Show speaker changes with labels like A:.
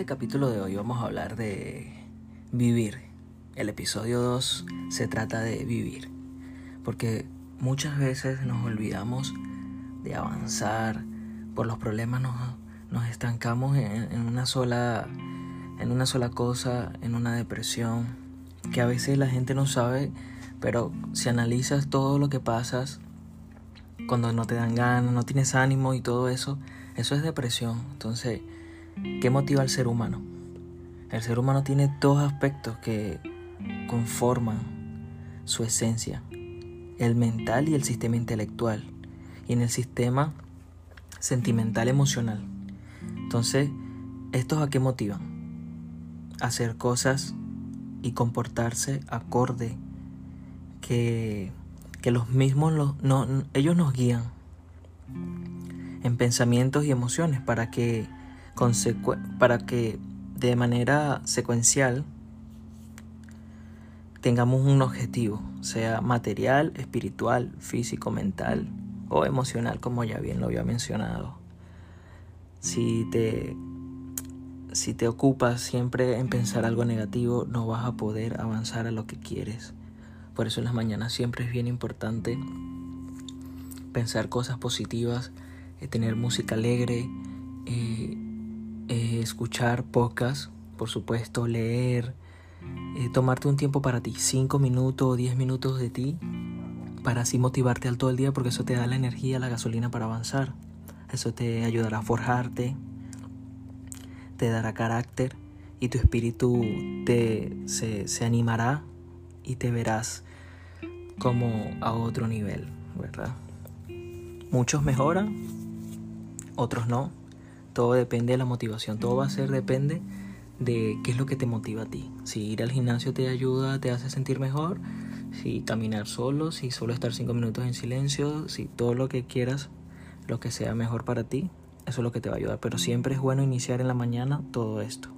A: este capítulo de hoy vamos a hablar de vivir. El episodio 2 se trata de vivir. Porque muchas veces nos olvidamos de avanzar. Por los problemas nos, nos estancamos en, en, una sola, en una sola cosa, en una depresión. Que a veces la gente no sabe, pero si analizas todo lo que pasas, cuando no te dan ganas, no tienes ánimo y todo eso, eso es depresión. Entonces, ¿qué motiva al ser humano? El ser humano tiene dos aspectos que conforman su esencia, el mental y el sistema intelectual, y en el sistema sentimental emocional. Entonces, ¿estos a qué motivan? Hacer cosas y comportarse acorde que que los mismos los, no, ellos nos guían en pensamientos y emociones para que, para que de manera secuencial tengamos un objetivo, sea material, espiritual, físico, mental o emocional, como ya bien lo había mencionado. Si te, si te ocupas siempre en pensar algo negativo, no vas a poder avanzar a lo que quieres. Por eso en las mañanas siempre es bien importante pensar cosas positivas, eh, tener música alegre, eh, eh, escuchar pocas, por supuesto, leer, tomarte un tiempo para ti, 5 minutos o 10 minutos de ti, para así motivarte al todo el día, porque eso te da la energía, la gasolina para avanzar. Eso te ayudará a forjarte, te dará carácter y tu espíritu te, se, se animará y te verás como a otro nivel, ¿verdad? Muchos mejoran, otros no. Todo depende de la motivación, todo va a ser depende de qué es lo que te motiva a ti. Si ir al gimnasio te ayuda, te hace sentir mejor, si caminar solo, si solo estar cinco minutos en silencio, si todo lo que quieras, lo que sea mejor para ti, eso es lo que te va a ayudar. Pero siempre es bueno iniciar en la mañana todo esto.